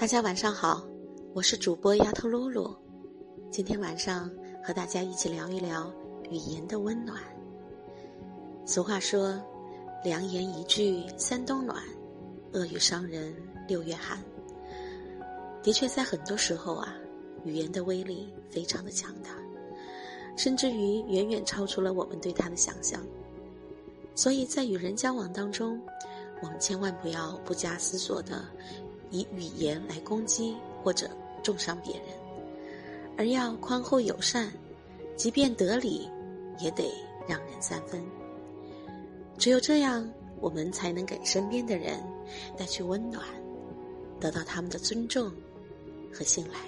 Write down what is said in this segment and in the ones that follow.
大家晚上好，我是主播丫头露露。今天晚上和大家一起聊一聊语言的温暖。俗话说：“良言一句三冬暖，恶语伤人六月寒。”的确，在很多时候啊，语言的威力非常的强大，甚至于远远超出了我们对它的想象。所以在与人交往当中，我们千万不要不加思索的。以语言来攻击或者重伤别人，而要宽厚友善，即便得理，也得让人三分。只有这样，我们才能给身边的人带去温暖，得到他们的尊重和信赖。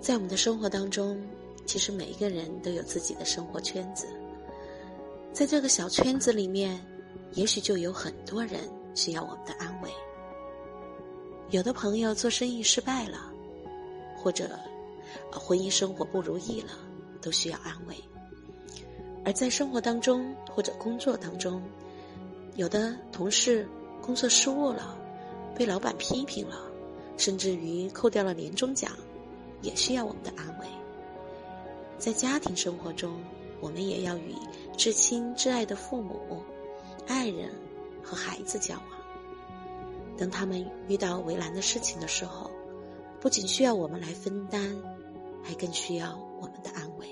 在我们的生活当中，其实每一个人都有自己的生活圈子，在这个小圈子里面，也许就有很多人需要我们的安慰。有的朋友做生意失败了，或者婚姻生活不如意了，都需要安慰；而在生活当中或者工作当中，有的同事工作失误了，被老板批评了，甚至于扣掉了年终奖，也需要我们的安慰。在家庭生活中，我们也要与至亲至爱的父母、爱人和孩子交往。当他们遇到为难的事情的时候，不仅需要我们来分担，还更需要我们的安慰。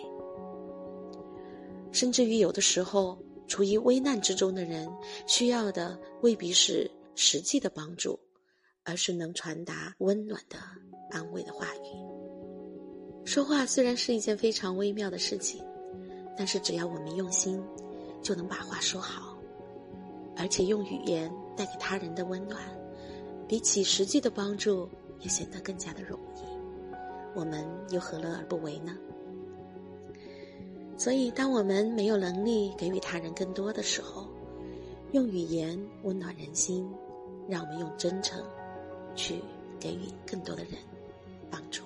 甚至于有的时候，处于危难之中的人，需要的未必是实际的帮助，而是能传达温暖的安慰的话语。说话虽然是一件非常微妙的事情，但是只要我们用心，就能把话说好，而且用语言带给他人的温暖。比起实际的帮助，也显得更加的容易。我们又何乐而不为呢？所以，当我们没有能力给予他人更多的时候，用语言温暖人心，让我们用真诚去给予更多的人帮助。